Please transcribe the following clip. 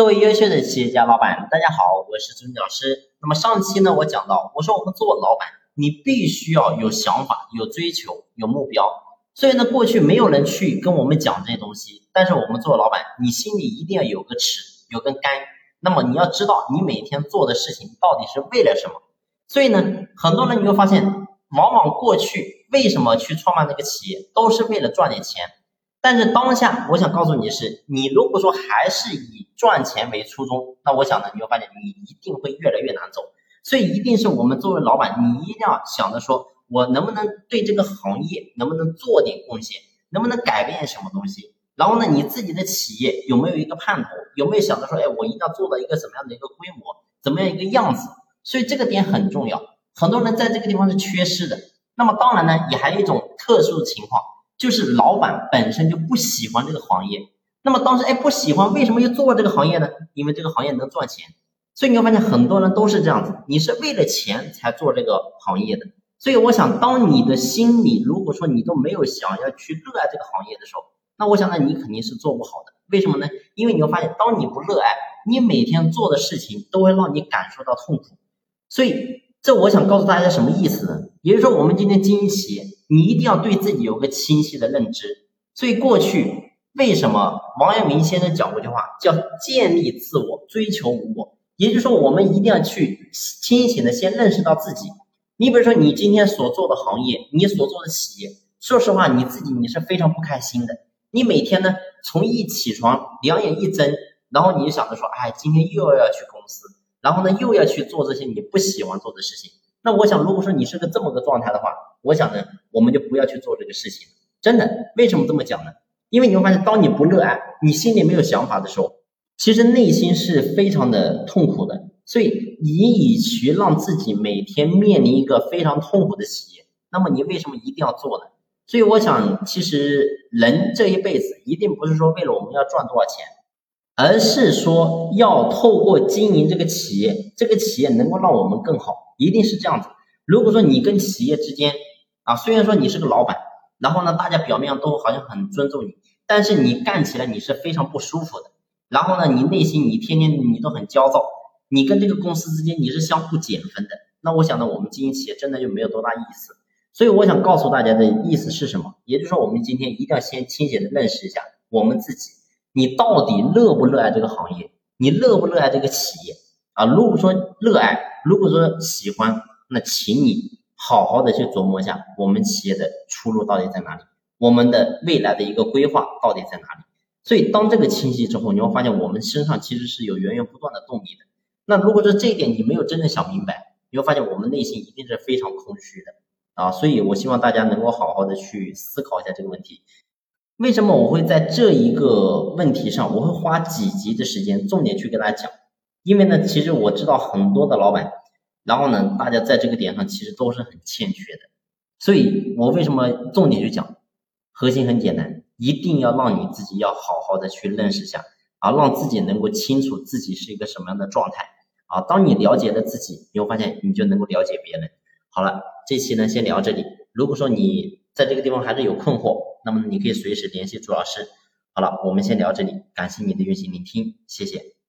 各位优秀的企业家老板，大家好，我是朱明老师。那么上期呢，我讲到，我说我们做老板，你必须要有想法、有追求、有目标。所以呢，过去没有人去跟我们讲这些东西，但是我们做老板，你心里一定要有个尺，有根杆。那么你要知道，你每天做的事情到底是为了什么。所以呢，很多人你会发现，往往过去为什么去创办这个企业，都是为了赚点钱。但是当下，我想告诉你的是，你如果说还是以赚钱为初衷，那我想呢，你会发现你一定会越来越难走。所以一定是我们作为老板，你一定要想着说，我能不能对这个行业能不能做点贡献，能不能改变什么东西？然后呢，你自己的企业有没有一个盼头？有没有想着说，哎，我一定要做到一个什么样的一个规模，怎么样一个样子？所以这个点很重要。很多人在这个地方是缺失的。那么当然呢，也还有一种特殊的情况。就是老板本身就不喜欢这个行业，那么当时哎不喜欢，为什么又做这个行业呢？因为这个行业能赚钱，所以你会发现很多人都是这样子，你是为了钱才做这个行业的。所以我想，当你的心里如果说你都没有想要去热爱这个行业的时候，那我想呢，你肯定是做不好的。为什么呢？因为你会发现，当你不热爱，你每天做的事情都会让你感受到痛苦。所以这我想告诉大家什么意思呢？也就是说，我们今天经营企业。你一定要对自己有个清晰的认知，所以过去为什么王阳明先生讲过一句话，叫建立自我，追求无我。也就是说，我们一定要去清醒的先认识到自己。你比如说，你今天所做的行业，你所做的企业，说实话，你自己你是非常不开心的。你每天呢，从一起床，两眼一睁，然后你就想着说，哎，今天又要去公司，然后呢，又要去做这些你不喜欢做的事情。那我想，如果说你是个这么个状态的话，我想呢，我们就不要去做这个事情。真的，为什么这么讲呢？因为你会发现，当你不热爱，你心里没有想法的时候，其实内心是非常的痛苦的。所以，你与其让自己每天面临一个非常痛苦的企业，那么你为什么一定要做呢？所以，我想，其实人这一辈子一定不是说为了我们要赚多少钱，而是说要透过经营这个企业，这个企业能够让我们更好。一定是这样子。如果说你跟企业之间啊，虽然说你是个老板，然后呢，大家表面上都好像很尊重你，但是你干起来你是非常不舒服的。然后呢，你内心你天天你都很焦躁，你跟这个公司之间你是相互减分的。那我想呢，我们经营企业真的就没有多大意思。所以我想告诉大家的意思是什么？也就是说，我们今天一定要先清醒的认识一下我们自己，你到底热不热爱这个行业？你热不热爱这个企业？啊，如果说热爱。如果说喜欢，那请你好好的去琢磨一下，我们企业的出路到底在哪里，我们的未来的一个规划到底在哪里。所以当这个清晰之后，你会发现我们身上其实是有源源不断的动力的。那如果说这一点你没有真正想明白，你会发现我们内心一定是非常空虚的啊。所以我希望大家能够好好的去思考一下这个问题。为什么我会在这一个问题上，我会花几集的时间重点去跟大家讲？因为呢，其实我知道很多的老板，然后呢，大家在这个点上其实都是很欠缺的，所以我为什么重点去讲？核心很简单，一定要让你自己要好好的去认识下，啊，让自己能够清楚自己是一个什么样的状态，啊，当你了解了自己，你会发现你就能够了解别人。好了，这期呢先聊这里。如果说你在这个地方还是有困惑，那么你可以随时联系朱老师。好了，我们先聊这里，感谢你的用心聆听，谢谢。